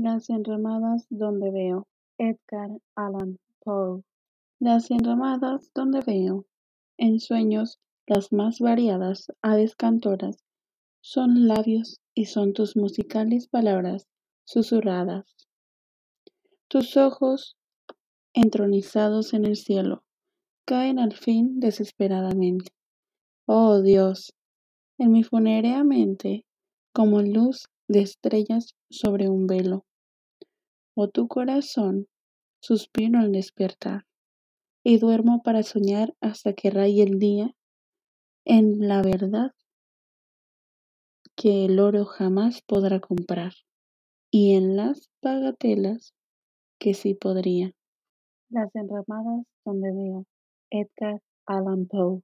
Las enramadas donde veo. Edgar Allan Poe. Las enramadas donde veo. En sueños las más variadas aves cantoras son labios y son tus musicales palabras susurradas. Tus ojos, entronizados en el cielo, caen al fin desesperadamente. Oh Dios, en mi funérea mente, como luz de estrellas sobre un velo. Oh tu corazón, suspiro al despertar, y duermo para soñar hasta que raye el día en la verdad que el oro jamás podrá comprar, y en las bagatelas que sí podría. Las enramadas donde veo. Edgar Allan Poe